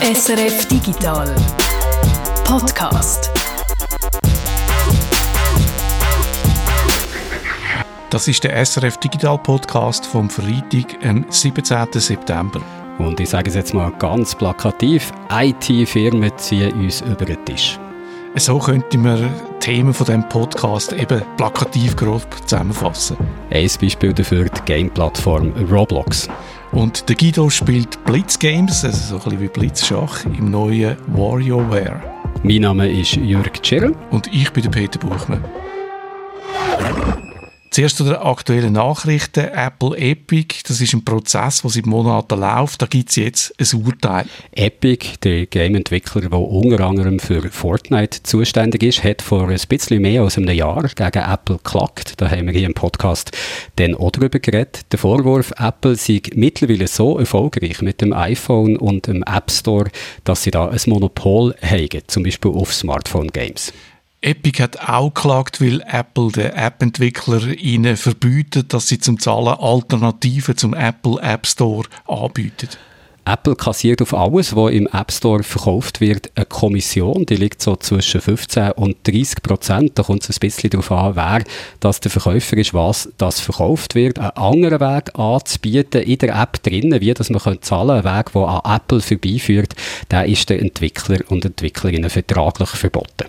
SRF Digital Podcast. Das ist der SRF Digital Podcast vom Freitag, am 17. September. Und ich sage es jetzt mal ganz plakativ: IT-Firmen ziehen uns über den Tisch. So könnte man Themen von diesem Podcast eben plakativ grob zusammenfassen. Ein Beispiel dafür die Game-Plattform Roblox. Und der Guido spielt Blitz Games, also so ein bisschen wie Blitzschach, im neuen WarioWare. Mein Name ist Jörg Tschirl. Und ich bin der Peter Buchmann. Zuerst zu den aktuellen Nachrichten. Apple Epic, das ist ein Prozess, der seit Monaten läuft. Da gibt es jetzt ein Urteil. Epic, der Game-Entwickler, der unter anderem für Fortnite zuständig ist, hat vor ein bisschen mehr als einem Jahr gegen Apple geklagt. Da haben wir hier im Podcast dann auch darüber geredet. Der Vorwurf, Apple sei mittlerweile so erfolgreich mit dem iPhone und dem App Store, dass sie da ein Monopol haben, zum Beispiel auf Smartphone-Games. Epic hat auch geklagt, weil Apple den App-Entwicklern ihnen verbietet, dass sie zum Zahlen Alternativen zum Apple App Store anbieten. Apple kassiert auf alles, was im App Store verkauft wird, eine Kommission. Die liegt so zwischen 15 und 30 Prozent. Da kommt es ein bisschen darauf an, wer das der Verkäufer ist, was das verkauft wird. Einen anderen Weg anzubieten in der App drinnen, wie das man zahlen kann, ein Weg, der an Apple vorbeiführt, der ist den Entwickler und Entwicklerinnen vertraglich verboten.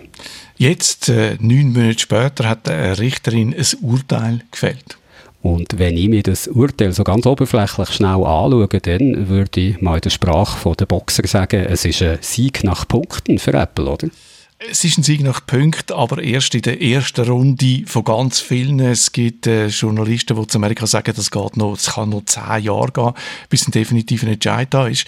Jetzt, äh, neun Monate später, hat eine Richterin ein Urteil gefällt. Und wenn ich mir das Urteil so ganz oberflächlich schnell anschaue, dann würde ich mal in der Sprache der Boxer sagen, es ist ein Sieg nach Punkten für Apple, oder? Es ist ein Sieg nach Punkten, aber erst in der ersten Runde von ganz vielen. Es gibt äh, Journalisten, die zu Amerika sagen, das geht noch, es kann noch zehn Jahre gehen, bis ein definitiver Entscheid da ist.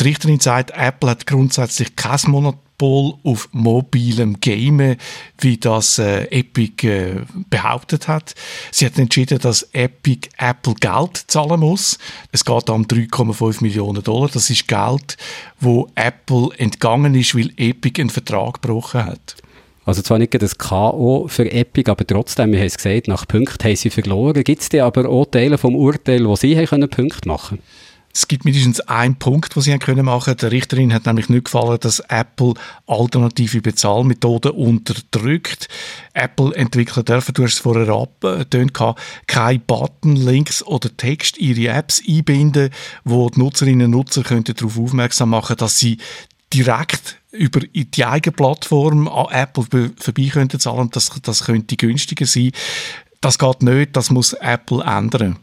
Die Richterin sagt, Apple hat grundsätzlich kein Monat Monopol auf mobilem Game, wie das äh, Epic äh, behauptet hat. Sie hat entschieden, dass Epic Apple Geld zahlen muss. Es geht um 3,5 Millionen Dollar. Das ist Geld, wo Apple entgangen ist, weil Epic einen Vertrag gebrochen hat. Also zwar nicht das K.O. für Epic, aber trotzdem, wir haben es gesagt, nach Punkten haben sie verloren. Gibt es aber auch Teile vom Urteil, wo sie haben Punkte machen können? Es gibt mindestens einen Punkt, den sie haben können machen. Der Richterin hat nämlich nicht gefallen, dass Apple alternative Bezahlmethoden unterdrückt. Apple-Entwickler dürfen, du hast es vorher abgetönt, keine Button, Links oder Text in ihre Apps einbinden, wo die Nutzerinnen und Nutzer könnten darauf aufmerksam machen, dass sie direkt über die eigene Plattform an Apple vorbei könnten zahlen. Das, das könnte günstiger sein. Das geht nicht, das muss Apple ändern.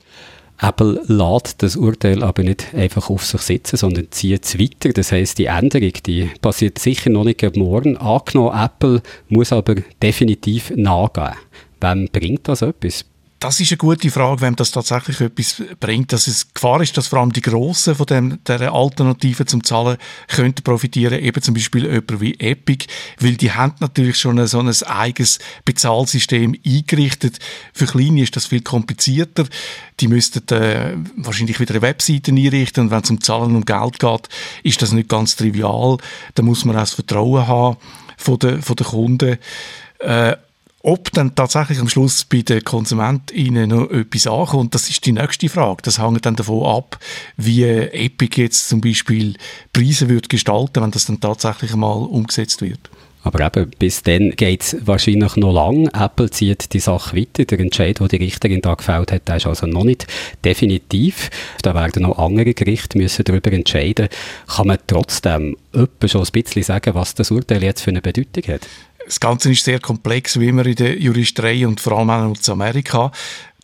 Apple lässt das Urteil aber nicht einfach auf sich sitzen, sondern zieht es weiter. Das heißt, die Änderung, die passiert sicher noch nicht morgen. Angenommen, Apple muss aber definitiv nachgehen. Wem bringt das etwas? Das ist eine gute Frage, wem das tatsächlich etwas bringt. Dass es Gefahr ist, dass vor allem die Grossen von dem, der Alternative zum Zahlen könnten profitieren, eben zum Beispiel jemand wie Epic, weil die haben natürlich schon ein, so ein eigenes Bezahlsystem eingerichtet. Für Kleine ist das viel komplizierter. Die müssten äh, wahrscheinlich wieder eine Webseite einrichten und wenn es um Zahlen und Geld geht, ist das nicht ganz trivial. Da muss man auch das Vertrauen haben von den, von den Kunden. Äh, ob dann tatsächlich am Schluss bei den KonsumentInnen noch etwas ankommt, das ist die nächste Frage. Das hängt dann davon ab, wie Epic jetzt zum Beispiel Preise wird gestalten, wenn das dann tatsächlich einmal umgesetzt wird. Aber eben, bis dann geht es wahrscheinlich noch lang. Apple zieht die Sache weiter. Der Entscheid, den die Richterin da gefällt hat, ist also noch nicht definitiv. Da werden noch andere Gerichte müssen darüber entscheiden. Kann man trotzdem schon ein bisschen sagen, was das Urteil jetzt für eine Bedeutung hat? Das Ganze ist sehr komplex, wie immer in der Juristerei und vor allem auch in Amerika.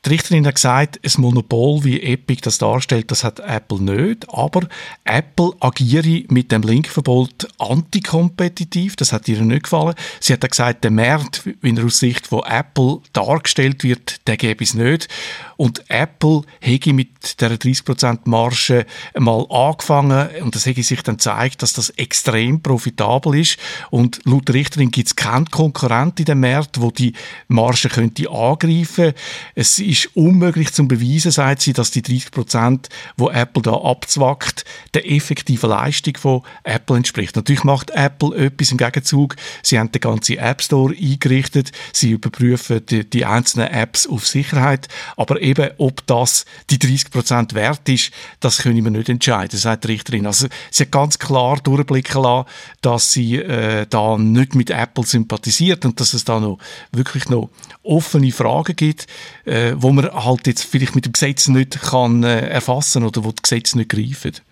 Die Richterin hat gesagt, ein Monopol, wie Epic das darstellt, das hat Apple nicht. Aber Apple agiere mit dem Linkverbot antikompetitiv. Das hat ihr nicht gefallen. Sie hat gesagt, der Markt, wie er aus Sicht von Apple dargestellt wird, der gäbe es nicht. Und Apple hätte mit der 30% Marge mal angefangen und das hätte sich dann gezeigt, dass das extrem profitabel ist. Und laut der Richterin gibt es keinen Konkurrent in dem Markt, wo die Marge könnte angreifen. Es ist unmöglich zu beweisen, sagt sie, dass die 30 Prozent, wo Apple da abzwackt, der effektiven Leistung von Apple entspricht. Natürlich macht Apple etwas im Gegenzug. Sie haben den ganzen App Store eingerichtet. Sie überprüfen die, die einzelnen Apps auf Sicherheit. Aber eben, ob das die 30 Prozent wert ist, das können wir nicht entscheiden, sagt die Richterin. Also, sie hat ganz klar durchblicken lassen, dass sie äh, da nicht mit Apple sympathisiert und dass es da noch wirklich noch offene Fragen gibt, äh, wo man halt jetzt vielleicht mit dem Gesetz nicht kann äh, erfassen oder wo das Gesetz nicht greift.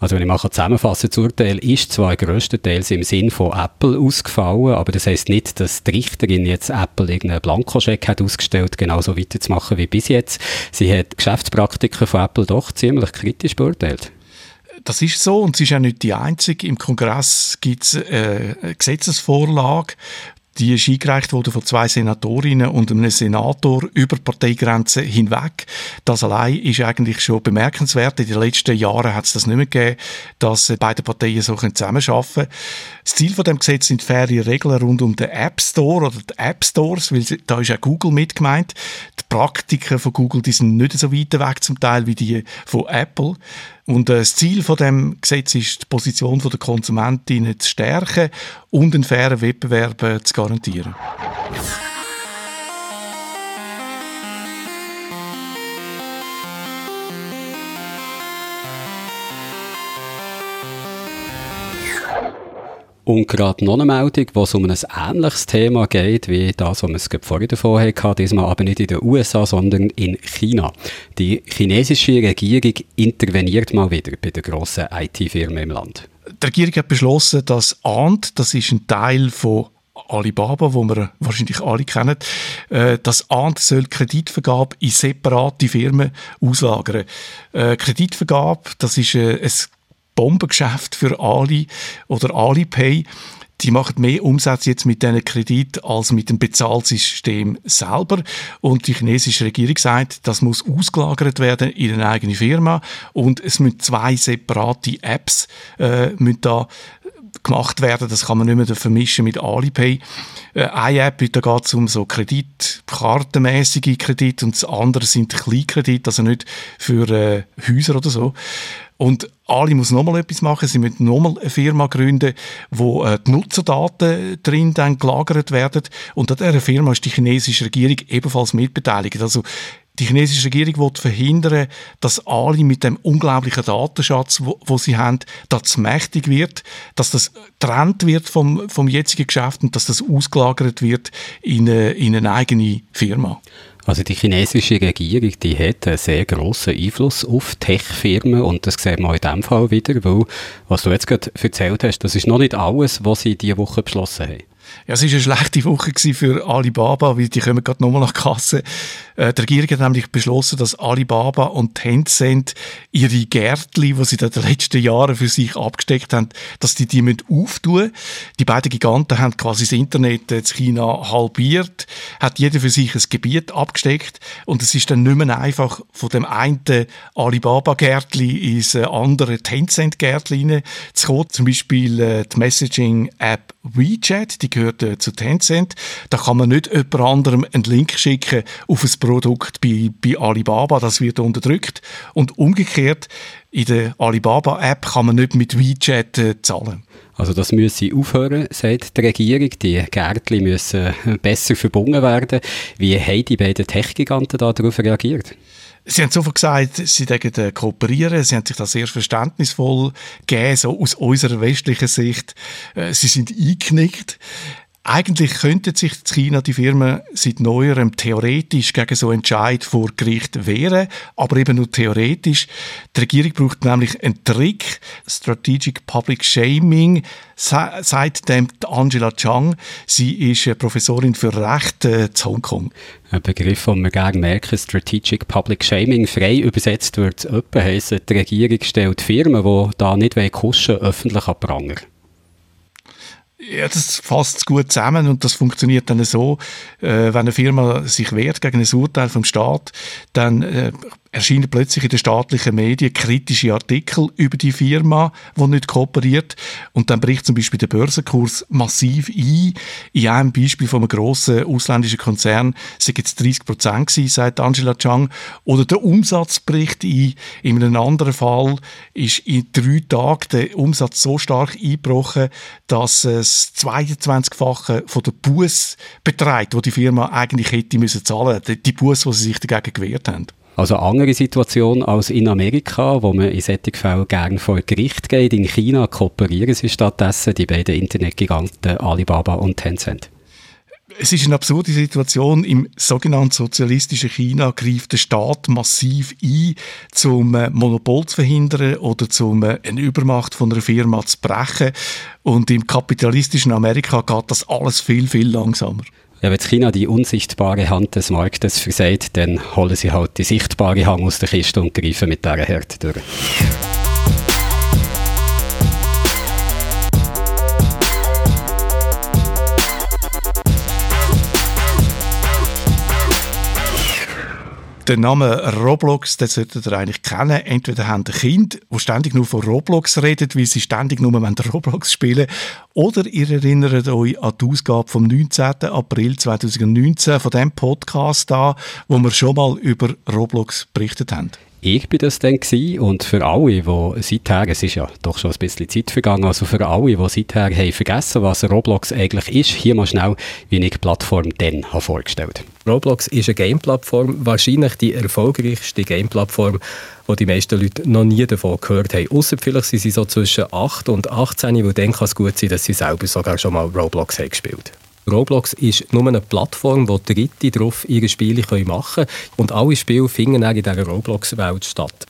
Also wenn ich mal zusammenfassen das Urteil ist zwar größtenteils im Sinn von Apple ausgefallen, aber das heißt nicht, dass die Richterin jetzt Apple irgendeinen Blankoscheck hat ausgestellt, genauso weiterzumachen wie bis jetzt. Sie hat Geschäftspraktiken von Apple doch ziemlich kritisch beurteilt. Das ist so und sie ist auch nicht die einzige. Im Kongress gibt es äh, eine Gesetzesvorlage, die ist eingereicht worden von zwei Senatorinnen und einem Senator über Parteigrenzen hinweg. Das allein ist eigentlich schon bemerkenswert. In den letzten Jahren hat es das nicht mehr gegeben, dass beide Parteien so zusammenarbeiten können. Das Ziel von dem Gesetz sind faire Regeln rund um den App Store oder die App Stores, weil da ist auch Google mit gemeint. Die Praktiken von Google, die sind nicht so weit weg zum Teil wie die von Apple. Und äh, das Ziel von dem Gesetz ist, die Position der Konsumentinnen zu stärken und einen fairen Wettbewerb äh, zu garantieren. Und gerade noch eine Meldung, wo es um ein ähnliches Thema geht, wie das, was wir es vorher davon hatten, diesmal aber nicht in den USA, sondern in China. Die chinesische Regierung interveniert mal wieder bei den grossen IT-Firmen im Land. Die Regierung hat beschlossen, dass Ant, das ist ein Teil von Alibaba, wo wir wahrscheinlich alle kennen, äh, dass Ant soll Kreditvergabe in separate Firmen auslagern. Äh, Kreditvergabe, das ist äh, ein Bombengeschäft für Ali oder Alipay. Die machen mehr Umsatz jetzt mit diesen Kredit als mit dem Bezahlsystem selber. Und die chinesische Regierung sagt, das muss ausgelagert werden in eine eigene Firma. Und es müssen zwei separate Apps äh, müssen da gemacht werden. Das kann man nicht mehr vermischen mit Alipay. Äh, eine App, da geht es um so Kreditkartenmäßige Kredite und das andere sind Kleinkredite, also nicht für äh, Häuser oder so. Und Ali muss nochmal etwas machen. Sie müssen nochmal eine Firma gründen, wo äh, die Nutzerdaten drin dann gelagert werden. Und an dieser Firma ist die chinesische Regierung ebenfalls mitbeteiligt. Also die chinesische Regierung will verhindern, dass Ali mit dem unglaublichen Datenschatz, wo, wo sie haben, das mächtig wird, dass das getrennt wird vom, vom jetzigen Geschäft und dass das ausgelagert wird in eine, in eine eigene Firma. Also die chinesische Regierung, die hat einen sehr grossen Einfluss auf Tech-Firmen und das sehen wir in diesem Fall wieder, weil, was du jetzt gerade erzählt hast, das ist noch nicht alles, was sie diese Woche beschlossen haben. Ja, es war eine schlechte Woche für Alibaba, weil die kommen gerade nochmal nach Kasse. Äh, die Regierung hat nämlich beschlossen, dass Alibaba und Tencent ihre Gärtli, die sie in den letzten Jahren für sich abgesteckt haben, dass die die auftun Die beiden Giganten haben quasi das Internet in China halbiert, hat jeder für sich ein Gebiet abgesteckt und es ist dann nicht mehr einfach von dem einen Alibaba-Gärtli ins andere Tencent-Gärtli zu kommen. Zum Beispiel äh, die Messaging-App WeChat, die gehört äh, zu Tencent. Da kann man nicht jemand anderem einen Link schicken auf ein Produkt bei, bei Alibaba, das wird unterdrückt. Und umgekehrt, in der Alibaba-App kann man nicht mit WeChat äh, zahlen. Also das müsse aufhören, sagt die Regierung. Die Gärtchen müssen besser verbunden werden. Wie haben die beiden Tech-Giganten darauf reagiert? Sie haben sofort gesagt, sie denken kooperieren. Sie haben sich da sehr verständnisvoll gegeben, so aus unserer westlichen Sicht. Äh, sie sind eingeknickt. Eigentlich könnten sich China die Firmen seit neuerem theoretisch gegen so Entscheid vor Gericht wehren, aber eben nur theoretisch. Die Regierung braucht nämlich einen Trick, Strategic Public Shaming, seitdem Angela Chang. Sie ist Professorin für Recht äh, zu Hongkong. Ein Begriff, den wir gerne merken, Strategic Public Shaming, frei übersetzt wird es etwa die Regierung stellt Firmen, die da nicht kuschen öffentlich an Pranger. Ja, das fasst gut zusammen und das funktioniert dann so, äh, wenn eine Firma sich wehrt gegen ein Urteil vom Staat, dann äh, erscheinen plötzlich in den staatlichen Medien kritische Artikel über die Firma, die nicht kooperiert. Und dann bricht zum Beispiel der Börsenkurs massiv ein. In einem Beispiel von einem grossen ausländischen Konzern sind jetzt 30 Prozent gewesen, sagt Angela Chang. Oder der Umsatz bricht ein. In einem anderen Fall ist in drei Tagen der Umsatz so stark eingebrochen, dass es 22-fache von der Buß beträgt, die die Firma eigentlich hätte müssen zahlen. Die Buß, die sie sich dagegen gewehrt haben. Also eine andere Situation als in Amerika, wo man in solchen Fällen gerne vor Gericht geht. In China kooperieren sie stattdessen die beiden Internetgiganten Alibaba und Tencent. Es ist eine absurde Situation. Im sogenannten sozialistischen China greift der Staat massiv ein, um ein Monopol zu verhindern oder um eine Übermacht von einer Firma zu brechen. Und im kapitalistischen Amerika geht das alles viel, viel langsamer. Ja, wenn China die unsichtbare Hand des Marktes versagt, dann holen sie halt die sichtbare Hand aus der Kiste und greifen mit dieser Härte durch. Den Namen Roblox, den solltet ihr eigentlich kennen. Entweder haben ein Kind, das ständig nur von Roblox redet, weil sie ständig nur Roblox spielen oder ihr erinnert euch an die Ausgabe vom 19. April 2019 von dem Podcast da, wo wir schon mal über Roblox berichtet haben ich bin das dann gewesen und für alle, die seither, es ist ja doch schon ein bisschen Zeit vergangen, also für alle, die seither haben vergessen, was Roblox eigentlich ist, hier mal schnell, wie ich die Plattform dann habe vorgestellt Roblox ist eine Game-Plattform, wahrscheinlich die erfolgreichste Game-Plattform, wo die meisten Leute noch nie davon gehört haben. Außer vielleicht sind sie so zwischen 8 und 18, weil dann kann es gut sein, dass sie selber sogar schon mal Roblox haben gespielt Roblox ist nur eine Plattform, wo Dritte darauf ihre Spiele machen können. Und alle Spiele finden in dieser Roblox-Welt statt.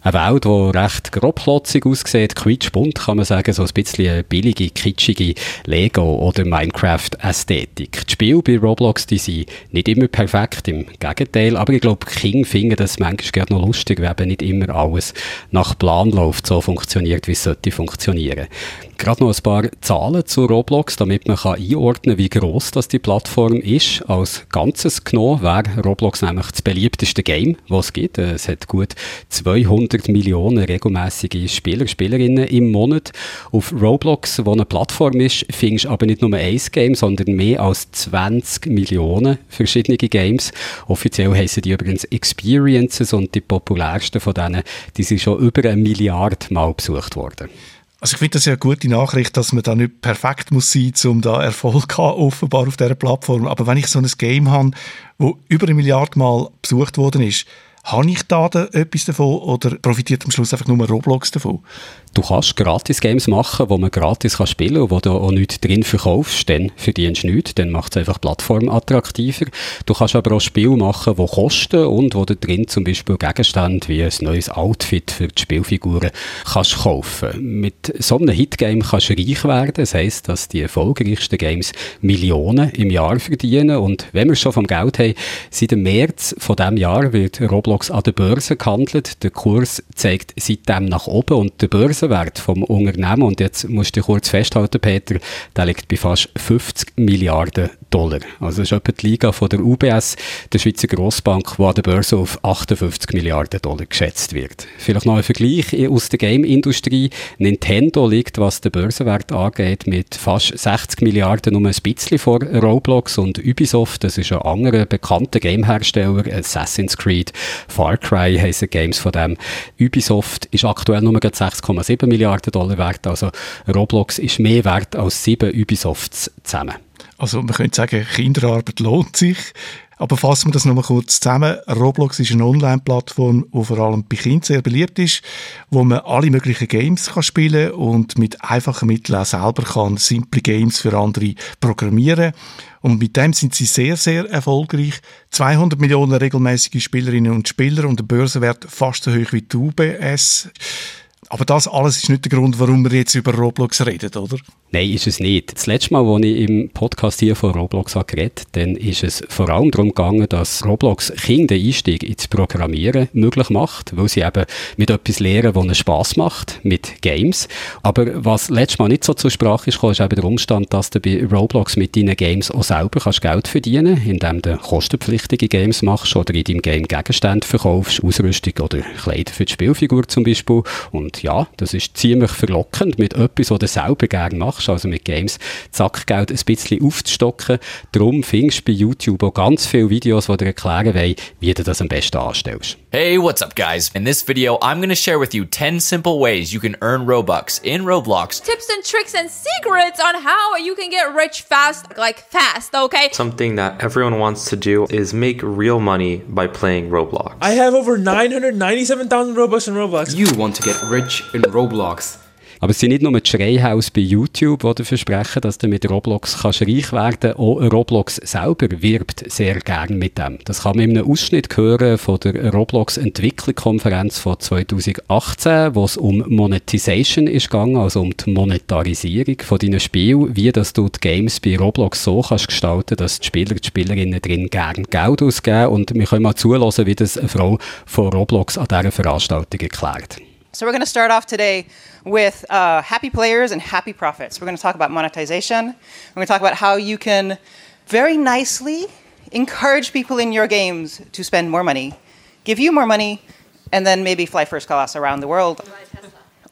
Eine Welt, die recht grobklotzig aussieht, quietschbunt, kann man sagen, so ein bisschen billige, kitschige Lego- oder Minecraft-Ästhetik. Die Spiele bei Roblox, die sind nicht immer perfekt, im Gegenteil, aber ich glaube, King finden das manchmal gerade noch lustig, wenn eben nicht immer alles nach Plan läuft, so funktioniert, wie es sollte funktionieren. Gerade noch ein paar Zahlen zu Roblox, damit man kann einordnen kann, wie gross das die Plattform ist. Als Ganzes genommen wäre Roblox nämlich das beliebteste Game, was es gibt. Es hat gut 200 Millionen regelmäßige Spieler, Spielerinnen im Monat. Auf Roblox, wo eine Plattform ist, findest du aber nicht nur ein Game, sondern mehr als 20 Millionen verschiedene Games. Offiziell heißen die übrigens Experiences und die populärsten von denen, die sind schon über eine Milliarde Mal besucht worden. Also ich finde das ja eine gute Nachricht, dass man da nicht perfekt muss sein, um da Erfolg zu haben, offenbar auf dieser Plattform. Aber wenn ich so ein Game habe, wo über eine Milliarde Mal besucht worden ist, habe ich da etwas davon oder profitiert am Schluss einfach nur Roblox davon? Du kannst Gratis-Games machen, wo man gratis kann spielen kann und wo du auch nichts drin verkaufst, dann verdienst du nichts, dann macht es einfach die Plattform attraktiver. Du kannst aber auch Spiele machen, die kosten und wo du drin zum Beispiel Gegenstände wie ein neues Outfit für die Spielfiguren kannst kaufen. Mit so einem Hitgame kannst du reich werden, das heisst, dass die erfolgreichsten Games Millionen im Jahr verdienen und wenn wir schon vom Geld haben, seit dem März von diesem Jahr wird Roblox an der Börse gehandelt. Der Kurs zeigt seitdem nach oben und der Börse Börsenwert vom Unternehmen, und jetzt musst du kurz festhalten, Peter, der liegt bei fast 50 Milliarden Dollar. Also das ist etwa die Liga von der UBS, der Schweizer Grossbank, die an der Börse auf 58 Milliarden Dollar geschätzt wird. Vielleicht noch ein Vergleich aus der Game-Industrie. Nintendo liegt, was den Börsenwert angeht, mit fast 60 Milliarden nur ein bisschen vor Roblox und Ubisoft, das ist ein anderer bekannter Gamehersteller, Assassin's Creed, Far Cry heissen Games von dem. Ubisoft ist aktuell nur 6,7 Milliarden Dollar wert, also Roblox ist mehr wert als sieben Ubisofts zusammen. Also man könnte sagen, Kinderarbeit lohnt sich. Aber fassen wir das nochmal kurz zusammen. Roblox ist eine Online-Plattform, die vor allem bei Kindern sehr beliebt ist, wo man alle möglichen Games kann spielen und mit einfachen Mitteln auch selber kann simple Games für andere programmieren. Und mit dem sind sie sehr, sehr erfolgreich. 200 Millionen regelmäßige Spielerinnen und Spieler und der Börsenwert fast so hoch wie die UBS. Aber das alles ist nicht der Grund, warum wir jetzt über Roblox reden, oder? Nein, ist es nicht. Das letzte Mal, als ich im Podcast hier von Roblox habe geredet dann ist es vor allem darum gegangen, dass Roblox Kinder den Einstieg ins Programmieren möglich macht, weil sie eben mit etwas lernen, was ihnen Spass macht, mit Games. Aber was letztes Mal nicht so zur Sprache ist, ist eben der Umstand, dass du bei Roblox mit deinen Games auch selber kannst Geld verdienen kannst, indem du kostenpflichtige Games machst oder in deinem Game Gegenstände verkaufst, Ausrüstung oder Kleider für die Spielfigur zum Beispiel. Und ja, das ist ziemlich verlockend mit etwas, was du selber gerne machst, also mit Games, Zackgeld ein bisschen aufzustocken. Darum findest du bei YouTube auch ganz viele Videos, die dir erklären wollen, wie du das am besten anstellst. Hey, what's up guys? In this video, I'm going to share with you 10 simple ways you can earn Robux in Roblox. Tips and tricks and secrets on how you can get rich fast, like fast, okay? Something that everyone wants to do is make real money by playing Roblox. I have over 997,000 Robux in Roblox. You want to get rich in Roblox. Aber es sind nicht nur die Schreihaus bei YouTube, die versprechen, dass du mit Roblox kannst reich werden kannst. Auch Roblox selber wirbt sehr gern mit dem. Das kann man in einem Ausschnitt hören von der Roblox Entwicklungskonferenz von 2018, wo es um Monetization ist gegangen, also um die Monetarisierung von deinen Spielen, wie dass du die Games bei Roblox so kannst gestalten, dass die Spieler, die Spielerinnen drin gern Geld ausgeben. Und wir können mal zulassen, wie das eine Frau von Roblox an dieser Veranstaltung erklärt. So we're going to start off today with uh, happy players and happy profits. We're going to talk about monetization. We're going to talk about how you can very nicely encourage people in your games to spend more money, give you more money, and then maybe fly first class around the world.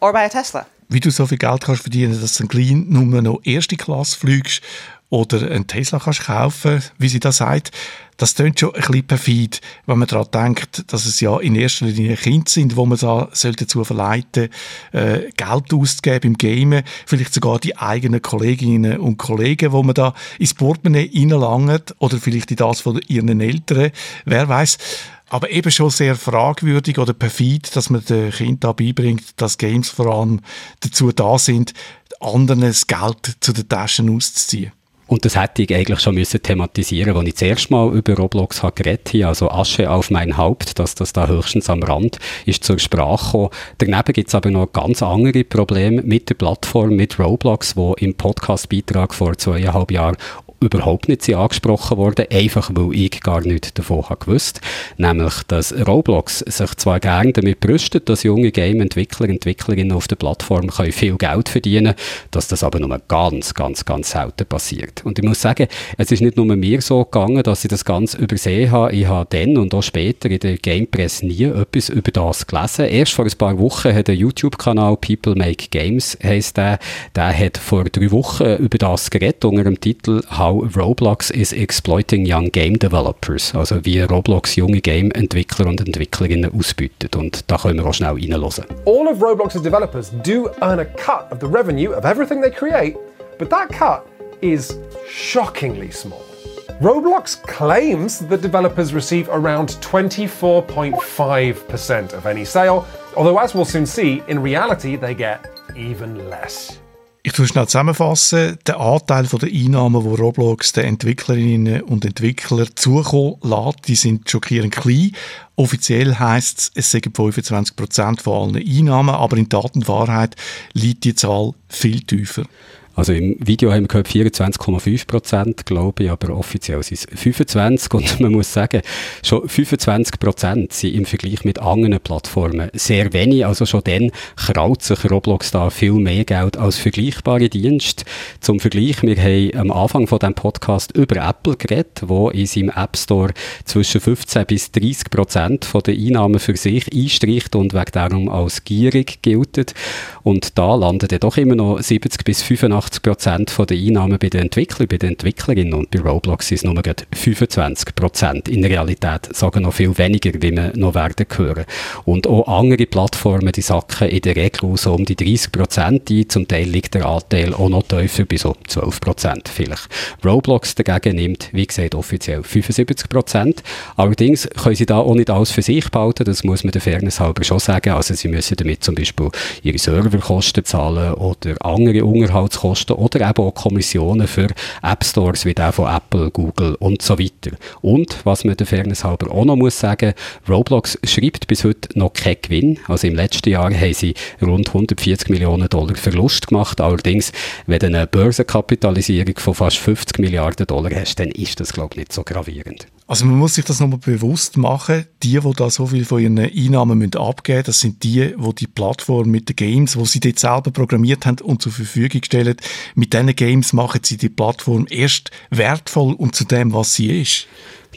Or buy a Tesla. Wie du so viel Geld kannst verdienen, dass du ein klein nur noch erste Klasse fliegst oder einen Tesla kannst kaufen, wie sie das sagt, das klingt schon ein bisschen perfid, wenn man daran denkt, dass es ja in erster Linie Kinder sind, wo man da dazu verleiten äh, Geld auszugeben im Gamen, vielleicht sogar die eigenen Kolleginnen und Kollegen, wo man da ins Portemonnaie reinlangt oder vielleicht in das von ihren Eltern, wer weiß. Aber eben schon sehr fragwürdig oder perfid, dass man den Kindern beibringt, dass Games vor allem dazu da sind, anderen das Geld zu den Taschen auszuziehen. Und das hätte ich eigentlich schon müssen thematisieren, als ich das erste Mal über Roblox geredet habe, also Asche auf mein Haupt, dass das da höchstens am Rand ist zur Sprache gekommen. Daneben gibt es aber noch ganz andere Probleme mit der Plattform, mit Roblox, wo im Podcastbeitrag vor zweieinhalb Jahren überhaupt nicht angesprochen worden, einfach weil ich gar nichts davon habe gewusst. Nämlich, dass Roblox sich zwar gerne damit brüstet, dass junge Game-Entwickler, Entwicklerinnen auf der Plattform können viel Geld verdienen dass das aber nur ganz, ganz, ganz selten passiert. Und ich muss sagen, es ist nicht nur mir so gegangen, dass ich das ganz übersehen habe. Ich habe dann und auch später in der Game Press nie etwas über das gelesen. Erst vor ein paar Wochen hat der YouTube-Kanal People Make Games, heisst der, der hat vor drei Wochen über das geredet, unter dem Titel How Roblox is exploiting young game developers, also wie Roblox junge Game-Entwickler und Entwicklerinnen ausbietet. Und da können wir auch schnell reinhören. All of Roblox's developers do earn a cut of the revenue of everything they create, but that cut is shockingly small. Roblox claims that developers receive around 24.5% of any sale, although as we'll soon see, in reality they get even less. Ich tue schnell zusammenfassen. Der Anteil der Einnahmen, wo Roblox den Entwicklerinnen und Entwicklern zukommen lässt, die sind schockierend klein. Offiziell heisst es, es seien 25% von allen Einnahmen, aber in Tat liegt die Zahl viel tiefer. Also im Video haben wir gehört 24,5 Prozent, glaube ich, aber offiziell sind es 25 und man muss sagen, schon 25 Prozent sind im Vergleich mit anderen Plattformen sehr wenig. Also schon dann kraut sich Roblox da viel mehr Geld als vergleichbare Dienste. Zum Vergleich, wir haben am Anfang von diesem Podcast über Apple geredet, wo in seinem App Store zwischen 15 bis 30 Prozent von den Einnahmen für sich einstreicht und wegen darum als gierig gilt. Und da landen dann doch immer noch 70 bis 85 85 Prozent der Einnahmen bei den Entwicklern, bei den Entwicklerinnen und bei Roblox sind es nur 25 Prozent. In Realität sagen noch viel weniger, wie wir noch werden hören. Und auch andere Plattformen, die sacken in der Regel so um die 30 Prozent ein. Zum Teil liegt der Anteil auch noch tiefer, bei so 12 Prozent vielleicht. Roblox dagegen nimmt, wie gesagt, offiziell 75 Prozent. Allerdings können sie da auch nicht alles für sich behalten, das muss man der Fairness halber schon sagen. Also sie müssen damit zum Beispiel ihre Serverkosten zahlen oder andere Unterhaltskosten Kosten oder eben auch Kommissionen für App Stores wie der von Apple, Google und so weiter. Und, was man der Fairness halber auch noch muss sagen, Roblox schreibt bis heute noch keinen Gewinn. Also im letzten Jahr haben sie rund 140 Millionen Dollar Verlust gemacht. Allerdings, wenn du eine Börsenkapitalisierung von fast 50 Milliarden Dollar hast, dann ist das, glaube ich, nicht so gravierend. Also man muss sich das nochmal bewusst machen. Die, die da so viel von ihren Einnahmen müssen abgeben das sind die, die die Plattform mit den Games, die sie dort selber programmiert haben und zur Verfügung stellen, mit diesen Games machen sie die Plattform erst wertvoll und zu dem, was sie ist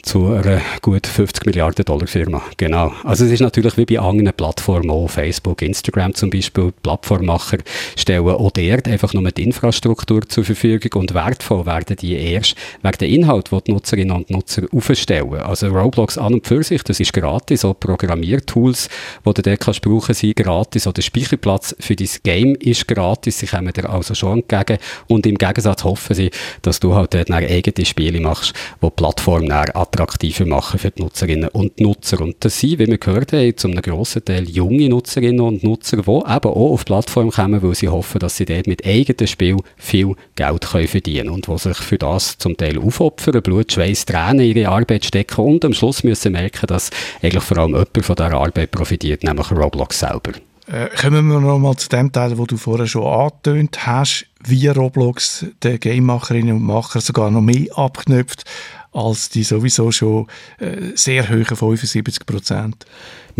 zu einer gut 50 Milliarden Dollar Firma. Genau. Also es ist natürlich wie bei anderen Plattformen, auch Facebook, Instagram zum Beispiel, Plattformmacher stellen auch dort einfach nur die Infrastruktur zur Verfügung und wertvoll werden die erst wegen der Inhalt, die die Nutzerinnen und Nutzer aufstellen. Also Roblox an und für sich, das ist gratis, auch Programmiertools, die du dort kannst brauchen, sind gratis, oder der Speicherplatz für dein Game ist gratis, sie kommen dir also schon entgegen und im Gegensatz hoffen sie, dass du halt dort eigene Spiele machst, wo die Plattform attraktiver machen für die Nutzerinnen und Nutzer. Und das sind, wie wir gehört haben, zu einem grossen Teil junge Nutzerinnen und Nutzer, die eben auch auf die Plattform kommen, weil sie hoffen, dass sie dort mit eigenen Spiel viel Geld können verdienen können und die sich für das zum Teil aufopfern, Blut, Schweiß, Tränen in ihre Arbeit stecken und am Schluss müssen merken, dass eigentlich vor allem jemand von dieser Arbeit profitiert, nämlich Roblox selber. Äh, kommen wir noch mal zu dem Teil, wo du vorher schon angetönt hast, wie Roblox den Gamemacherinnen und Macher sogar noch mehr abknüpft als die sowieso schon äh, sehr hohen 75 Prozent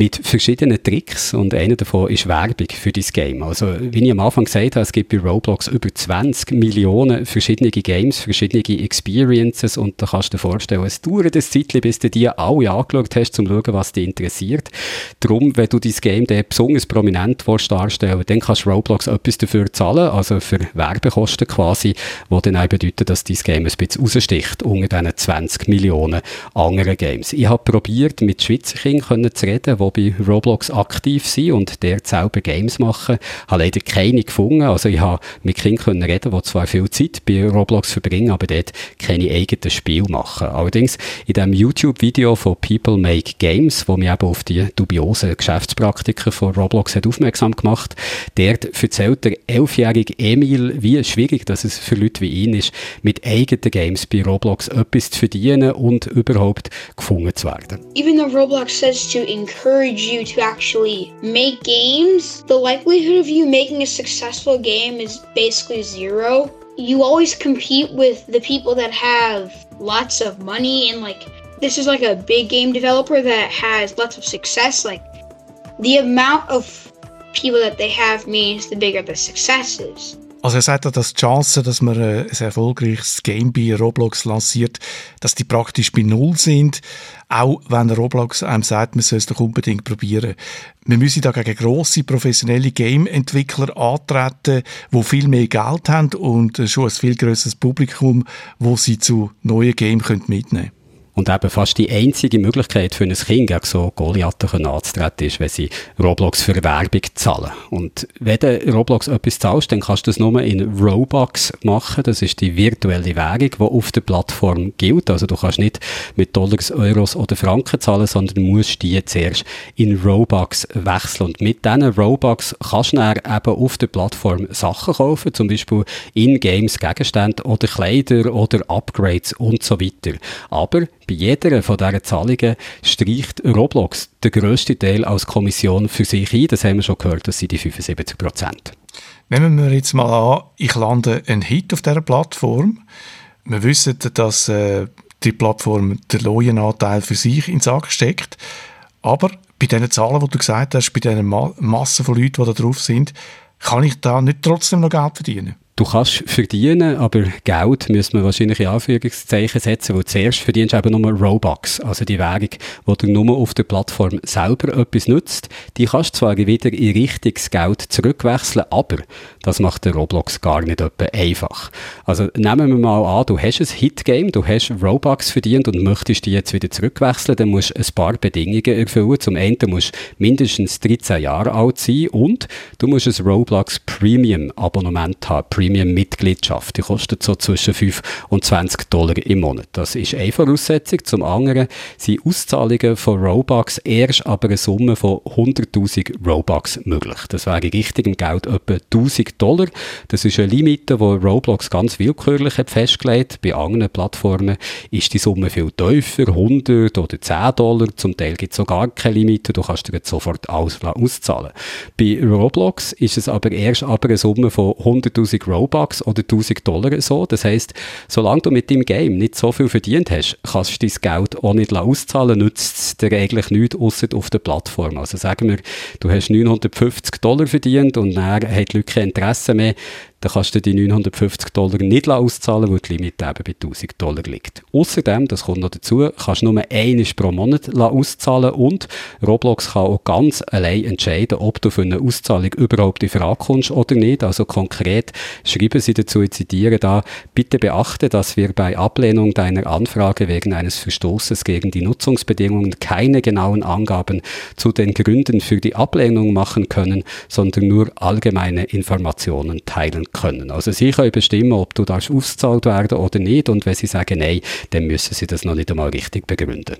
mit verschiedenen Tricks und einer davon ist Werbung für das Game. Also, wie ich am Anfang gesagt habe, es gibt bei Roblox über 20 Millionen verschiedene Games, verschiedene Experiences und da kannst du dir vorstellen, es dauert ein Zeitchen, bis du die alle angeschaut hast, um zu schauen, was dich interessiert. Darum, wenn du dein Game dann besonders prominent darstellen dann kannst du Roblox etwas dafür zahlen, also für Werbekosten quasi, die dann auch bedeuten, dass dein Game ein bisschen raussticht unter diesen 20 Millionen anderen Games. Ich habe probiert, mit Schweizer Kindern zu reden, die bei Roblox aktiv sind und der selber Games machen. Ich habe leider keine gefunden. Also ich habe mit Kindern reden, die zwar viel Zeit bei Roblox verbringen, aber dort keine eigenen Spiele machen. Allerdings in dem YouTube-Video von People Make Games, wo mir eben auf die dubiosen Geschäftspraktiken von Roblox hat aufmerksam gemacht, dort erzählt der elfjährige Emil, wie schwierig dass es für Leute wie ihn ist, mit eigenen Games bei Roblox etwas zu verdienen und überhaupt gefunden zu werden. Even though Roblox says to encourage encourage you to actually make games, the likelihood of you making a successful game is basically zero. You always compete with the people that have lots of money and like this is like a big game developer that has lots of success. Like the amount of people that they have means the bigger the success is. Also er sagt dass die Chancen, dass man ein erfolgreiches Game bei Roblox lanciert, dass die praktisch bei Null sind, auch wenn Roblox einem sagt, man soll es doch unbedingt probieren. Wir müssen da gegen grosse professionelle Game-Entwickler antreten, die viel mehr Geld haben und schon ein viel grösseres Publikum, wo sie zu neuen Games mitnehmen können. Und eben fast die einzige Möglichkeit für ein Kind gegen so Goliathen anzutreten ist, wenn sie Roblox für Werbung zahlen. Und wenn du Roblox etwas zahlst, dann kannst du das nur in Robux machen. Das ist die virtuelle Währung, die auf der Plattform gilt. Also du kannst nicht mit Dollars, Euros oder Franken zahlen, sondern musst die zuerst in Robux wechseln. Und mit diesen Robux kannst du dann eben auf der Plattform Sachen kaufen, zum Beispiel in-Games Gegenstände oder Kleider oder Upgrades und so weiter. Aber bei jeder von diesen Zahlungen streicht Roblox den grössten Teil als Kommission für sich ein. Das haben wir schon gehört, das sind die 75 Prozent. Nehmen wir jetzt mal an, ich lande einen Hit auf dieser Plattform. Wir wissen, dass äh, die Plattform den Loyenanteil für sich in den Sack steckt. Aber bei diesen Zahlen, die du gesagt hast, bei diesen Ma Massen von Leuten, die da drauf sind, kann ich da nicht trotzdem noch Geld verdienen? Du kannst verdienen, aber Geld müssen wir wahrscheinlich in Anführungszeichen setzen, weil zuerst verdienst du eben nur Robux, also die Währung, wo du nur auf der Plattform selber etwas nutzt. Die kannst du zwar wieder in richtiges Geld zurückwechseln, aber das macht der Roblox gar nicht einfach. Also nehmen wir mal an, du hast ein Hitgame, du hast Robux verdient und möchtest die jetzt wieder zurückwechseln, dann musst du ein paar Bedingungen erfüllen. Zum einen musst du mindestens 13 Jahre alt sein und du musst ein Roblox Premium Abonnement haben. Premium-Mitgliedschaft. Die kostet so zwischen 5 und 20 Dollar im Monat. Das ist eine Voraussetzung. Zum anderen sind Auszahlungen von Robux erst aber eine Summe von 100.000 Robux möglich. Das wäre richtig im Geld etwa 1000 Dollar. Das ist eine Limite, die Roblox ganz willkürlich hat festgelegt. Bei anderen Plattformen ist die Summe viel tiefer, 100 oder 10 Dollar. Zum Teil gibt es so gar keine Limite. Du kannst dir jetzt sofort aus auszahlen. Bei Roblox ist es aber erst aber eine Summe von 100.000 Robux oder 1000 Dollar so. Das heißt, solange du mit dem Game nicht so viel verdient hast, kannst du dein Geld auch nicht auszahlen, nützt es dir eigentlich nichts, außer auf der Plattform. Also sagen wir, du hast 950 Dollar verdient und dann hat die Leute kein Interesse mehr, dann kannst du die 950 Dollar nicht auszahlen, weil die Limite eben bei 1000 Dollar liegt. Außerdem, das kommt noch dazu, kannst du nur einmal pro Monat auszahlen und Roblox kann auch ganz allein entscheiden, ob du für eine Auszahlung überhaupt in Frage kommst oder nicht. Also konkret schreiben sie dazu, ich zitiere da, bitte beachte, dass wir bei Ablehnung deiner Anfrage wegen eines Verstoßes gegen die Nutzungsbedingungen keine genauen Angaben zu den Gründen für die Ablehnung machen können, sondern nur allgemeine Informationen teilen können. Also sie können bestimmen, ob du darfst ausgezahlt werden oder nicht und wenn sie sagen nein, dann müssen sie das noch nicht einmal richtig begründen.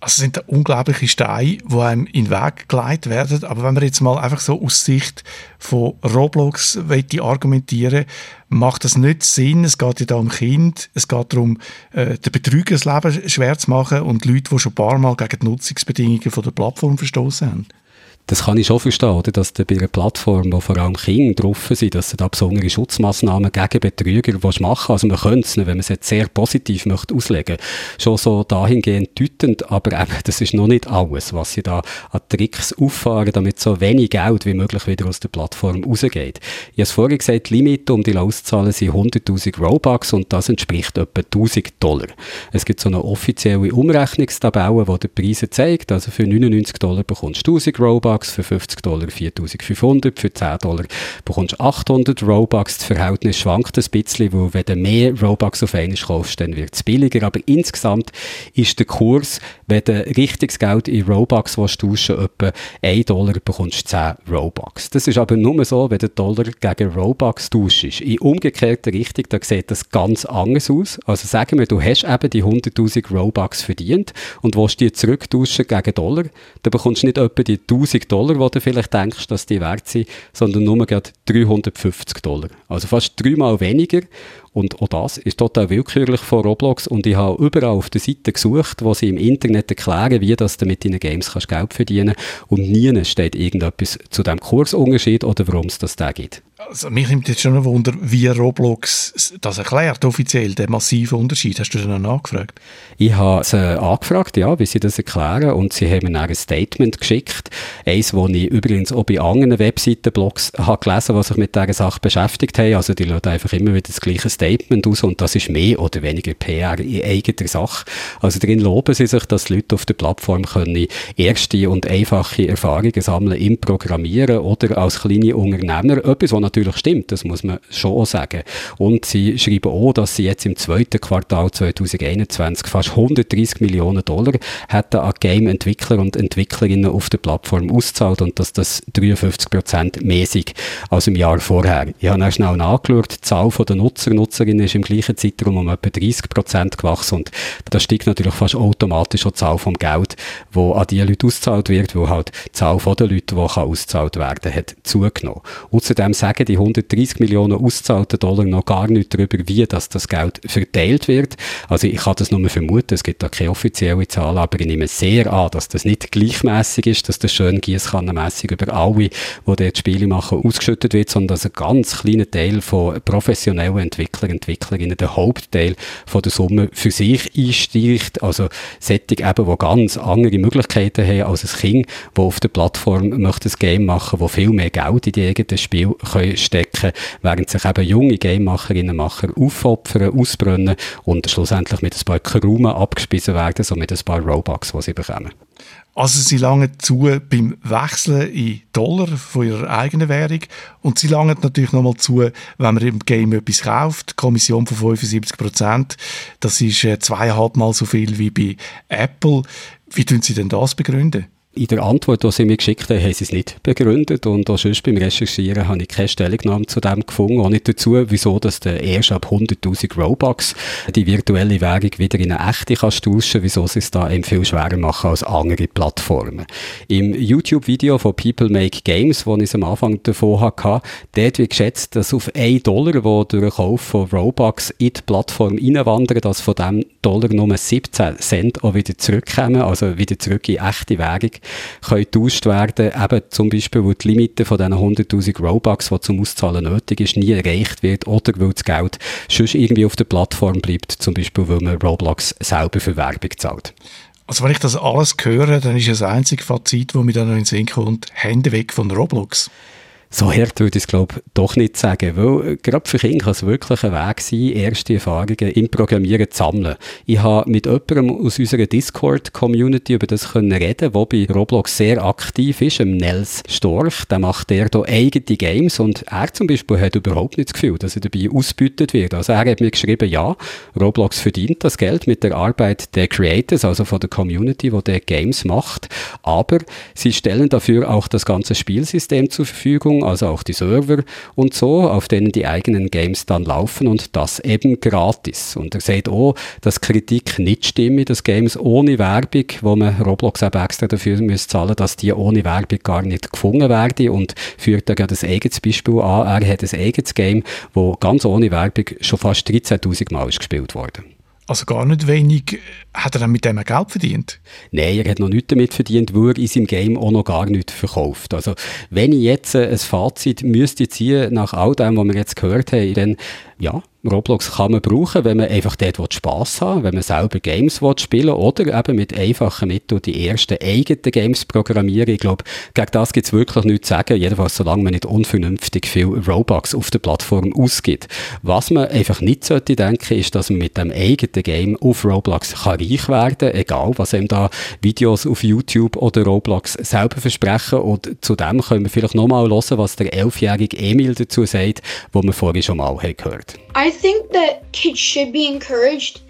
Also sind da unglaubliche Steine, die einem in den Weg geleitet werden. Aber wenn man jetzt mal einfach so aus Sicht von Roblox argumentieren macht das nicht Sinn. Es geht ja da um Kind. Es geht darum, äh, den Betrüger das Leben schwer zu machen und Leute, die schon ein paar Mal gegen die Nutzungsbedingungen von der Plattform verstoßen haben. Das kann ich schon verstehen, oder? dass bei einer Plattform, wo vor allem Kinder drauf sind, dass du da besondere Schutzmaßnahmen gegen Betrüger machen willst. Also man könnte es, wenn man es jetzt sehr positiv möchte auslegen schon so dahingehend deutend, aber eben, das ist noch nicht alles, was sie da an Tricks auffahren, damit so wenig Geld wie möglich wieder aus der Plattform rausgeht. Ich habe es vorhin gesagt, die Limite, um die auszuzahlen, sind 100'000 Robux und das entspricht etwa 1000 Dollar. Es gibt so eine offizielle Umrechnungstabelle, die die Preise zeigt, also für 99 Dollar bekommst du 1000 Robux, Robux, für 50 Dollar 4500, für 10 Dollar bekommst du 800 Robux. Das Verhältnis schwankt ein bisschen, weil wenn du mehr Robux auf einmal kaufst, dann wird es billiger. Aber insgesamt ist der Kurs, wenn du richtiges Geld in Robux tauschen etwa 1 Dollar bekommst du 10 Robux. Das ist aber nur so, wenn du Dollar gegen Robux tauschst. In umgekehrter Richtung, da sieht das ganz anders aus. Also sagen wir, du hast eben die 100'000 Robux verdient und willst die zurücktauschen gegen Dollar, dann bekommst du nicht etwa die 1000 50 Dollar, wo du vielleicht denkst, dass die wert sind, sondern nur gerade 350 Dollar. Also fast dreimal weniger. Und auch das ist total willkürlich von Roblox und ich habe überall auf der Seite gesucht, wo sie im Internet erklären, wie das du mit deinen Games kannst Geld verdienen und nie steht irgendetwas zu dem Kursunterschied oder warum es das da gibt. Also mich nimmt jetzt schon ein Wunder, wie Roblox das erklärt, offiziell, den massiven Unterschied. Hast du das noch nachgefragt? Ich habe sie angefragt, ja, wie sie das erklären und sie haben mir ein Statement geschickt. Eins, das ich übrigens auch bei anderen Webseiten-Blogs habe gelesen, die sich mit dieser Sache beschäftigt haben. Also die lassen einfach immer wieder das gleiche Statement aus und das ist mehr oder weniger PR in eigener Sache. Also darin loben sie sich, dass Leute auf der Plattform können erste und einfache Erfahrungen sammeln im Programmieren oder als kleine Unternehmer. Etwas, was natürlich stimmt, das muss man schon sagen. Und sie schreiben auch, dass sie jetzt im zweiten Quartal 2021 fast 130 Millionen Dollar hätten an Game-Entwickler und Entwicklerinnen auf der Plattform auszahlt und dass das 53 Prozent mehr ist als im Jahr vorher. Ich habe auch schnell nachgeschaut, die Zahl der Nutzer und Nutzerinnen ist im gleichen Zeitraum um etwa 30 Prozent gewachsen und da steigt natürlich fast automatisch auch die Zahl vom Geld, wo an die Leute ausgezahlt wird, wo halt die Zahl der Leute, die ausgezahlt werden hat zugenommen. Außerdem sagen die 130 Millionen ausgezahlten Dollar noch gar nicht darüber, wie das, das Geld verteilt wird. Also ich kann das nur vermuten, es gibt da keine offizielle Zahl, aber ich nehme sehr an, dass das nicht gleichmäßig ist, dass das schön gießkannenmässig über alle, die dort Spiele machen, ausgeschüttet wird, sondern dass ein ganz kleiner Teil von professionellen Entwicklern, Entwicklerinnen, der Hauptteil von der Summe für sich einsteigt. Also Sättig eben, die ganz andere Möglichkeiten haben als ein Kind, das auf der Plattform möchte ein Game machen, wo viel mehr Geld in die eigenen Spiel können stecken, während sich eben junge Gamemacherinnen und Macher aufopfern, ausbrennen und schlussendlich mit ein paar Krumen abgespissen werden, so mit ein paar Robux, die sie bekommen. Also sie langen zu beim Wechseln in Dollar von ihrer eigenen Währung und sie langen natürlich nochmal zu, wenn man im Game etwas kauft, Kommission von 75 Prozent, das ist äh, zweieinhalb Mal so viel wie bei Apple. Wie tun Sie denn das begründen? In der Antwort, die sie mir geschickt haben, haben sie es nicht begründet und auch sonst beim Recherchieren habe ich keine Stellungnahme zu dem gefunden. Auch nicht dazu, wieso dass der erst ab 100'000 Robux die virtuelle Währung wieder in eine echte kannst tauschen, wieso sie es da eben viel schwerer machen als andere Plattformen. Im YouTube-Video von People Make Games, wo ich es am Anfang davon hatte, dort wird geschätzt, dass auf 1 Dollar, wo durch den Kauf von Robux in die Plattform reinwandern, dass von dem Dollar nur 17 Cent auch wieder zurückkommen, also wieder zurück in echte Währung können getauscht werden, eben zum Beispiel, weil die Limite von diesen 100'000 Robux, die zum Auszahlen nötig ist, nie erreicht wird oder weil das Geld schon irgendwie auf der Plattform bleibt, zum Beispiel, weil man Roblox selber für Werbung zahlt. Also wenn ich das alles höre, dann ist das einzige Fazit, das mir dann noch in den Sinn kommt, Hände weg von Roblox. So hart würde ich es, glaube doch nicht sagen, weil äh, gerade für Kinder kann es wirklich ein Weg sein, erste Erfahrungen im Programmieren zu sammeln. Ich habe mit jemandem aus unserer Discord-Community über das können reden, der bei Roblox sehr aktiv ist, dem Nels Storch. Der macht der hier eigene Games und er zum Beispiel hat überhaupt nicht das Gefühl, dass er dabei ausbeutet wird. Also er hat mir geschrieben, ja, Roblox verdient das Geld mit der Arbeit der Creators, also von der Community, die der Games macht, aber sie stellen dafür auch das ganze Spielsystem zur Verfügung, also auch die Server und so, auf denen die eigenen Games dann laufen und das eben gratis. Und er sagt auch, dass Kritik nicht stimmt, dass Games ohne Werbung, wo man Roblox eben extra dafür muss zahlen, dass die ohne Werbung gar nicht gefunden werden und führt da gerade ein eigenes Beispiel an. Er hat ein eigenes Game, wo ganz ohne Werbung schon fast 13.000 Mal ist gespielt worden. Also gar nicht wenig. Hat er dann mit dem Geld verdient? Nein, er hat noch nichts damit verdient, weil er in seinem Game auch noch gar nichts verkauft. Also, wenn ich jetzt ein Fazit müsste ziehen, nach all dem, was wir jetzt gehört haben, dann, ja, Roblox kann man brauchen, wenn man einfach dort Spass haben wenn man selber Games spielen will, oder eben mit einfachen Mitteln die ersten eigenen Games programmieren. Ich glaube, gegen das gibt es wirklich nichts zu sagen, jedenfalls solange man nicht unvernünftig viel Robux auf der Plattform ausgibt. Was man einfach nicht sollte denken, ist, dass man mit dem eigenen Game auf Roblox kann reich werden, egal was einem da Videos auf YouTube oder Roblox selber versprechen. Und zu dem können wir vielleicht nochmal hören, was der elfjährige Emil dazu sagt, wo wir vorhin schon mal gehört haben. think that kids should be encouraged,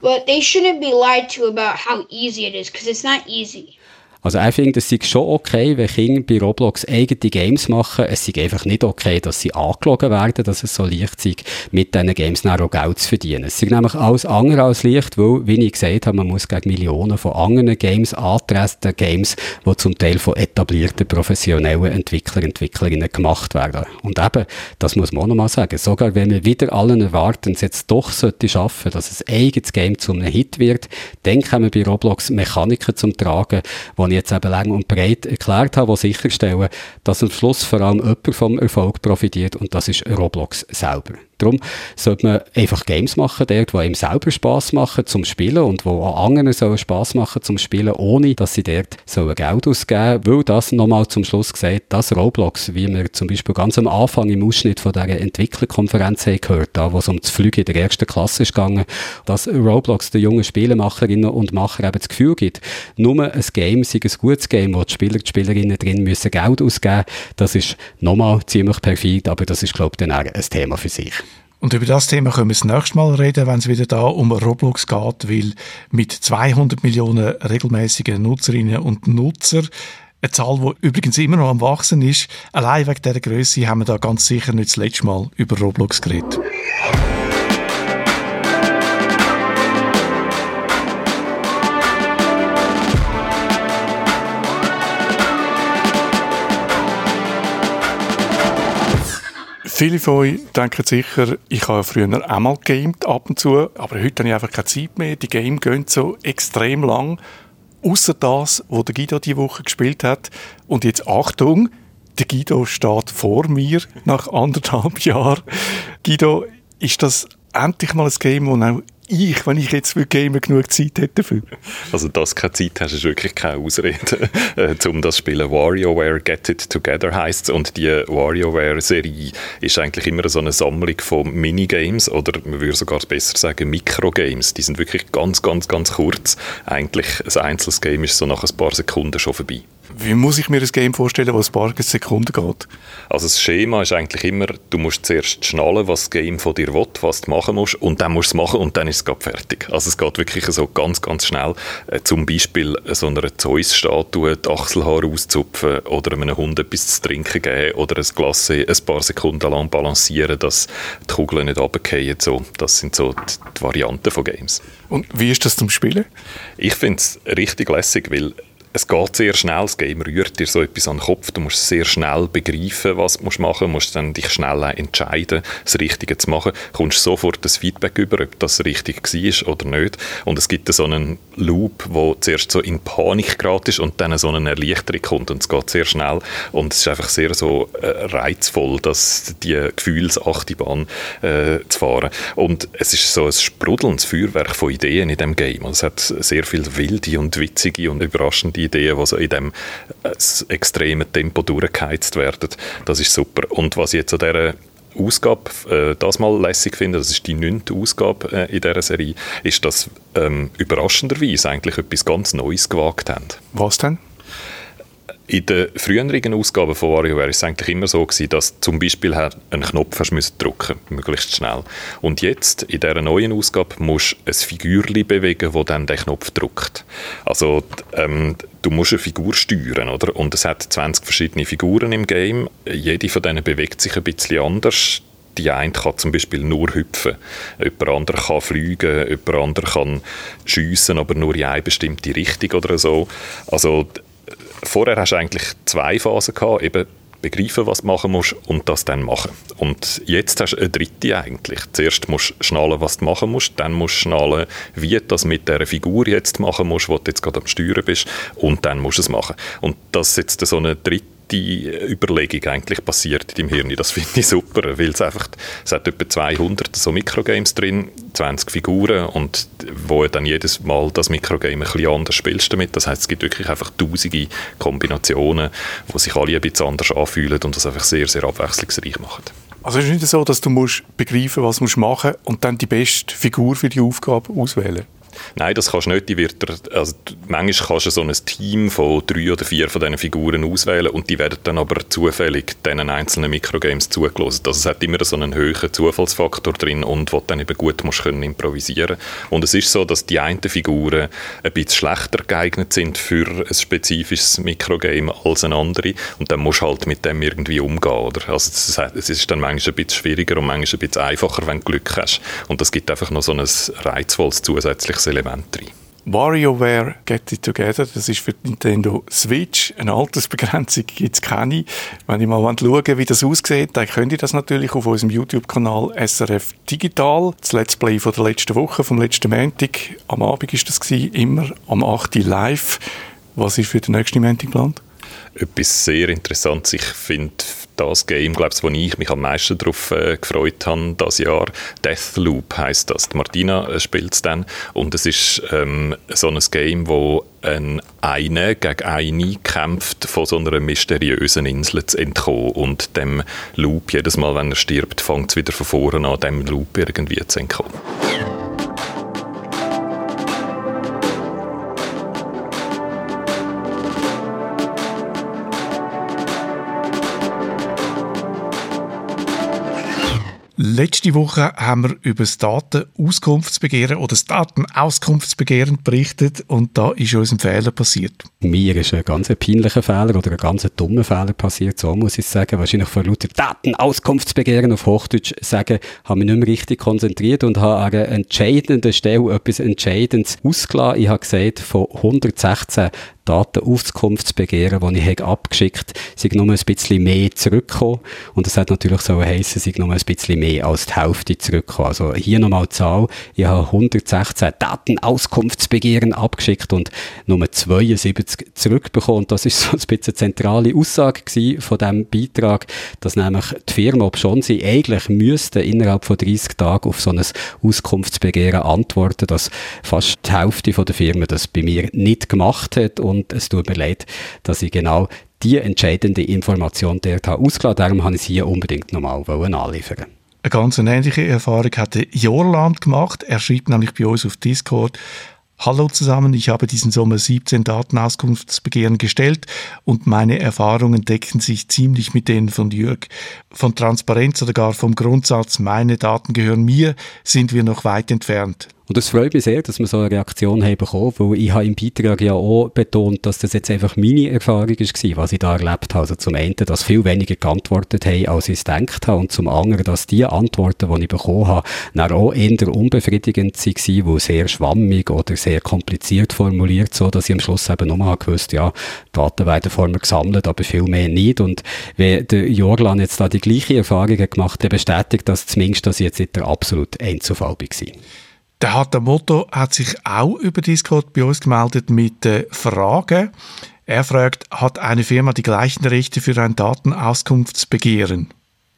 but they shouldn't be lied to about how easy it is, because it's not easy. Also ich finde, es ist schon okay, wenn Kinder bei Roblox eigene Games machen. Es ist einfach nicht okay, dass sie angelogen werden, dass es so leicht ist, mit diesen Games dann auch Geld zu verdienen. Es ist nämlich alles andere als leicht, weil, wie ich gesagt habe, man muss gegen Millionen von anderen Games antreten, Games, die zum Teil von etablierten professionellen Entwicklern, Entwicklerinnen gemacht werden. Und eben, das muss man auch nochmal sagen, sogar wenn wir wieder allen erwarten, es jetzt doch sollte schaffen, dass ein eigenes Game zu einem Hit wird, dann kommen bei Roblox Mechaniken zum Tragen, die ich jetzt eben lang und breit erklärt habe, die sicherstellen, dass am Schluss vor allem jemand vom Erfolg profitiert und das ist Roblox selber. Darum sollte man einfach Games machen, dort, die einem selber Spass machen zum Spielen und wo auch anderen sollen Spass machen zum Spielen, ohne dass sie dort Geld ausgeben sollen, weil das nochmal zum Schluss gesagt, dass Roblox, wie wir zum Beispiel ganz am Anfang im Ausschnitt von dieser Entwicklerkonferenz haben gehört, da wo es um das Flüge in der ersten Klasse ist gegangen, dass Roblox den jungen Spielemacherinnen und Machern eben das Gefühl gibt, nur ein Game sei ein gutes Game, wo die Spieler, die Spielerinnen drin müssen Geld ausgeben, das ist nochmal ziemlich perfid, aber das ist glaube ich dann auch ein Thema für sich. Und über das Thema können wir das nächste Mal reden, wenn es wieder da um Roblox geht, weil mit 200 Millionen regelmäßigen Nutzerinnen und Nutzer eine Zahl, die übrigens immer noch am Wachsen ist. Allein wegen dieser Größe haben wir da ganz sicher nicht das letzte Mal über Roblox geredet. Viele von euch denken sicher, ich habe früher auch mal gegamed, ab und zu, aber heute habe ich einfach keine Zeit mehr. Die Game gehen so extrem lang. Außer das, was der Guido diese Woche gespielt hat. Und jetzt Achtung, der Guido steht vor mir nach anderthalb Jahren. Guido, ist das endlich mal ein Game, das auch ich, wenn ich jetzt für Gamer genug Zeit hätte dafür. Also, dass du keine Zeit hast, ist wirklich keine Ausrede, äh, um das Spielen. WarioWare Get It Together heisst. Und die WarioWare-Serie ist eigentlich immer so eine Sammlung von Minigames oder man würde sogar besser sagen Mikrogames. Die sind wirklich ganz, ganz, ganz kurz. Eigentlich ein einzelnes Game ist so nach ein paar Sekunden schon vorbei. Wie muss ich mir das Game vorstellen, wo ein paar Sekunden geht? Also das Schema ist eigentlich immer, du musst zuerst schnallen, was das Game von dir will, was du machen musst, und dann musst du es machen und dann ist es gerade fertig. Also es geht wirklich so ganz, ganz schnell. Äh, zum Beispiel so einer Zeus-Statue die Achselhaare auszupfen oder einem Hund etwas zu trinken geben oder ein Glas ein paar Sekunden lang balancieren, dass die Kugeln nicht runterfallen. So, das sind so die, die Varianten von Games. Und wie ist das zum Spielen? Ich finde es richtig lässig, weil es geht sehr schnell, das Game rührt dir so etwas an den Kopf, du musst sehr schnell begreifen, was du machen. Musst, du musst dann dich schnell entscheiden, das Richtige zu machen, du kommst sofort das Feedback über, ob das richtig war oder nicht. Und es gibt so einen Loop, wo zuerst so in Panik gerade ist und dann so eine Erleichterung kommt und es geht sehr schnell. Und es ist einfach sehr so äh, reizvoll, dass die Gefühlsachtibahn äh, zu fahren. Und es ist so ein sprudelndes Feuerwerk von Ideen in dem Game, also es hat sehr viel wilde und witzige und überraschende Ideen, die so in dem äh, extremen Tempo durchgeheizt werden. Das ist super. Und was ich jetzt an dieser Ausgabe äh, das mal lässig finde, das ist die neunte Ausgabe äh, in dieser Serie, ist, dass ähm, überraschenderweise eigentlich etwas ganz Neues gewagt haben. Was denn? In den früheren Ausgaben von WarioWare war es eigentlich immer so, gewesen, dass zum Beispiel einen Knopf hast müssen drücken möglichst schnell. Und jetzt, in dieser neuen Ausgabe, musst du ein Figürchen bewegen, das dann den Knopf drückt. Also, ähm, du musst eine Figur steuern, oder? Und es hat 20 verschiedene Figuren im Game. Jede von denen bewegt sich ein bisschen anders die eine kann zum Beispiel nur hüpfen, jemand anderer kann fliegen, jemand anderer kann schiessen, aber nur in eine bestimmte Richtung oder so. Also vorher hast du eigentlich zwei Phasen gehabt, eben begreifen, was du machen musst und das dann machen. Und jetzt hast du eine dritte eigentlich. Zuerst musst du schnallen, was du machen musst, dann musst du schnallen, wie du das mit der Figur jetzt machen musst, wo du jetzt gerade am Steuern bist und dann musst du es machen. Und das ist jetzt so eine dritte die Überlegung eigentlich passiert in deinem Hirn. Das finde ich super, weil es einfach, es hat etwa 200 so Mikrogames drin, 20 Figuren und wo dann jedes Mal das Mikrogame ein bisschen anders spielst damit. Das heißt, es gibt wirklich einfach tausende Kombinationen, die sich alle ein bisschen anders anfühlen und das einfach sehr, sehr abwechslungsreich machen. Also es ist nicht so, dass du musst begreifen, was du machen musst und dann die beste Figur für die Aufgabe auswählen Nein, das kannst du nicht. Die wird also, manchmal kannst du so ein Team von drei oder vier von diesen Figuren auswählen und die werden dann aber zufällig diesen einzelnen Mikrogames zugelassen. Also es hat immer so einen höheren Zufallsfaktor drin und wo du dann eben gut musst können improvisieren Und es ist so, dass die einen Figuren ein bisschen schlechter geeignet sind für ein spezifisches Mikrogame als eine andere und dann musst du halt mit dem irgendwie umgehen. Oder? Also es ist dann manchmal ein bisschen schwieriger und manchmal ein bisschen einfacher, wenn du Glück hast. Und das gibt einfach noch so ein reizvolles zusätzliches Element drin. WarioWare Get It Together, das ist für Nintendo Switch. Eine Altersbegrenzung gibt es keine. Wenn ich mal schauen wie das aussieht, dann könnt ihr das natürlich auf unserem YouTube-Kanal SRF Digital. Das Let's Play von der letzten Woche, vom letzten Montag. Am Abend ist das gewesen, immer am 8. live. Was ist für den nächsten Montag geplant? Etwas sehr Interessantes. Ich finde das Game, glaube ich, wo ich mich am meisten darauf äh, gefreut habe das Jahr. Deathloop heißt das. Die Martina äh, spielt es dann und es ist ähm, so ein Game, wo ein eine gegen eine kämpft, von so einer mysteriösen Insel zu entkommen und dem Loop jedes Mal, wenn er stirbt, fängt es wieder von vorne an, dem Loop irgendwie zu entkommen. Letzte Woche haben wir über das Datenauskunftsbegehren oder das Datenauskunftsbegehren berichtet und da ist uns ein Fehler passiert. Mir ist ein ganz peinlicher Fehler oder ein ganz dummer Fehler passiert, so muss ich sagen. Wahrscheinlich vor lauter Datenauskunftsbegehren auf Hochdeutsch sagen, habe mich nicht mehr richtig konzentriert und habe an einer entscheidenden Stelle etwas Entscheidendes ausgelassen. Ich habe gesagt, von 116 Datenauskunftsbegehren, die ich abgeschickt habe, sind nur ein bisschen mehr zurückgekommen. Und das hat natürlich so heissen, sind nur ein bisschen mehr als die Hälfte zurückgekommen. Also hier nochmal die Zahl. Ich habe 116 Datenauskunftsbegehren abgeschickt und nur 72 zurückbekommen. Und das ist so ein bisschen eine zentrale Aussage von diesem Beitrag, dass nämlich die Firma, ob schon sie eigentlich müsste innerhalb von 30 Tagen auf so ein Auskunftsbegehren antworten, dass fast die Hälfte der Firmen das bei mir nicht gemacht hat und und es tut mir leid, dass ich genau die entscheidende Information dort habe ausgelassen. Darum habe ich es hier unbedingt nochmal anliefern Eine ganz ähnliche Erfahrung hat Jorland gemacht. Er schreibt nämlich bei uns auf Discord, Hallo zusammen, ich habe diesen Sommer 17 Datenauskunftsbegehren gestellt und meine Erfahrungen decken sich ziemlich mit denen von Jörg. Von Transparenz oder gar vom Grundsatz, meine Daten gehören mir, sind wir noch weit entfernt. Und es freut mich sehr, dass wir so eine Reaktion haben bekommen, weil ich habe im Beitrag ja auch betont, dass das jetzt einfach meine Erfahrung war, was ich da erlebt habe. Also zum einen, dass viel weniger geantwortet haben, als ich es gedacht habe, und zum anderen, dass die Antworten, die ich bekommen habe, dann auch eher unbefriedigend waren, weil sehr schwammig oder sehr kompliziert formuliert, so dass ich am Schluss eben nur gewusst, ja, Daten werden vor mir gesammelt, aber viel mehr nicht. Und wenn der Jorlan jetzt da die gleiche Erfahrung gemacht hat, bestätigt das zumindest, dass ich jetzt nicht der absolute Einzelfall war. Der Hatta Motto hat sich auch über Discord bei uns gemeldet mit äh, Fragen. Er fragt, hat eine Firma die gleichen Rechte für ein Datenauskunftsbegehren?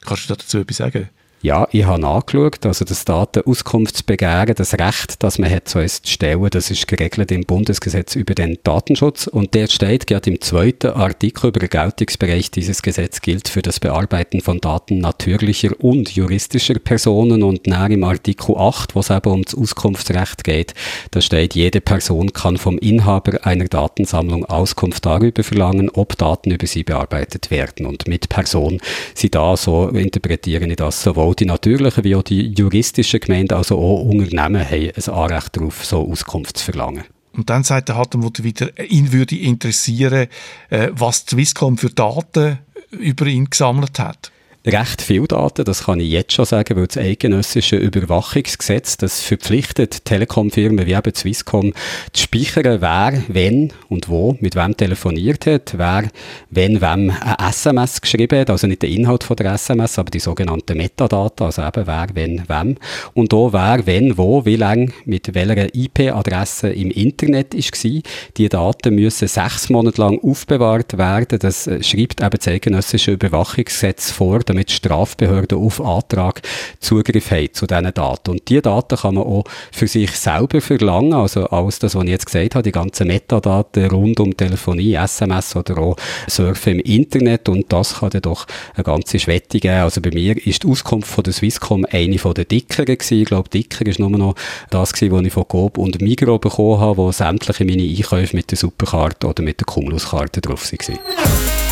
Kannst du dazu etwas sagen? Ja, ich habe nachgeschaut, also das Datenauskunftsbegehren, das Recht, das man hat, so etwas zu stellen, das ist geregelt im Bundesgesetz über den Datenschutz. Und der steht gerade im zweiten Artikel über den Geltungsbereich. Dieses Gesetz gilt für das Bearbeiten von Daten natürlicher und juristischer Personen. Und näher im Artikel 8, wo es eben um das Auskunftsrecht geht, da steht, jede Person kann vom Inhaber einer Datensammlung Auskunft darüber verlangen, ob Daten über sie bearbeitet werden. Und mit Person sie da, so interpretieren ich das sowohl sowohl die natürlichen wie auch die juristischen Gemeinden, also auch Unternehmen, haben ein Anrecht darauf, so Auskunft zu verlangen. Und dann sagt der Hattenmutter wieder, ihn würde interessieren, äh, was Swisscom für Daten über ihn gesammelt hat recht viel Daten, das kann ich jetzt schon sagen, weil das eidgenössische Überwachungsgesetz, das verpflichtet Telekomfirmen wie eben Swisscom zu speichern, wer, wenn und wo mit wem telefoniert hat, wer, wenn, wem eine SMS geschrieben hat, also nicht der Inhalt von der SMS, aber die sogenannten Metadaten, also eben wer, wenn, wem und auch wer, wenn, wo, wie lange, mit welcher IP-Adresse im Internet war. Die Daten müssen sechs Monate lang aufbewahrt werden, das schreibt eben das eidgenössische Überwachungsgesetz vor, damit Strafbehörden auf Antrag Zugriff haben zu diesen Daten. Und diese Daten kann man auch für sich selber verlangen, also alles das, was ich jetzt gesagt habe, die ganzen Metadaten rund um Telefonie, SMS oder auch Surfen im Internet und das kann dann doch eine ganze Schwette geben. Also bei mir ist die Auskunft von der Swisscom eine von der dickeren gewesen. Ich glaube, dicker ist nur noch das gewesen, was ich von Coop und Migro bekommen habe, wo sämtliche meine Einkäufe mit der Superkarte oder mit der Cumulus-Karte drauf waren.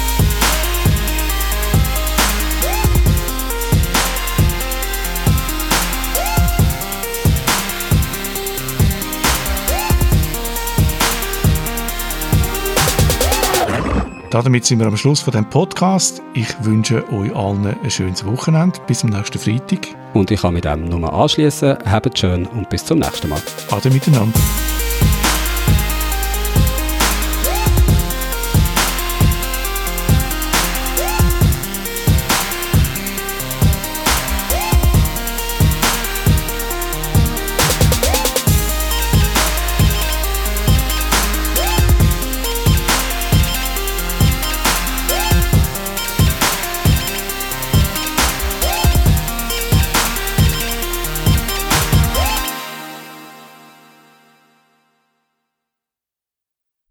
Damit sind wir am Schluss von dem Podcast. Ich wünsche euch allen ein schönes Wochenende. Bis zum nächsten Freitag. Und ich kann mit dem nur anschließen. Habt schön und bis zum nächsten Mal. Ade miteinander.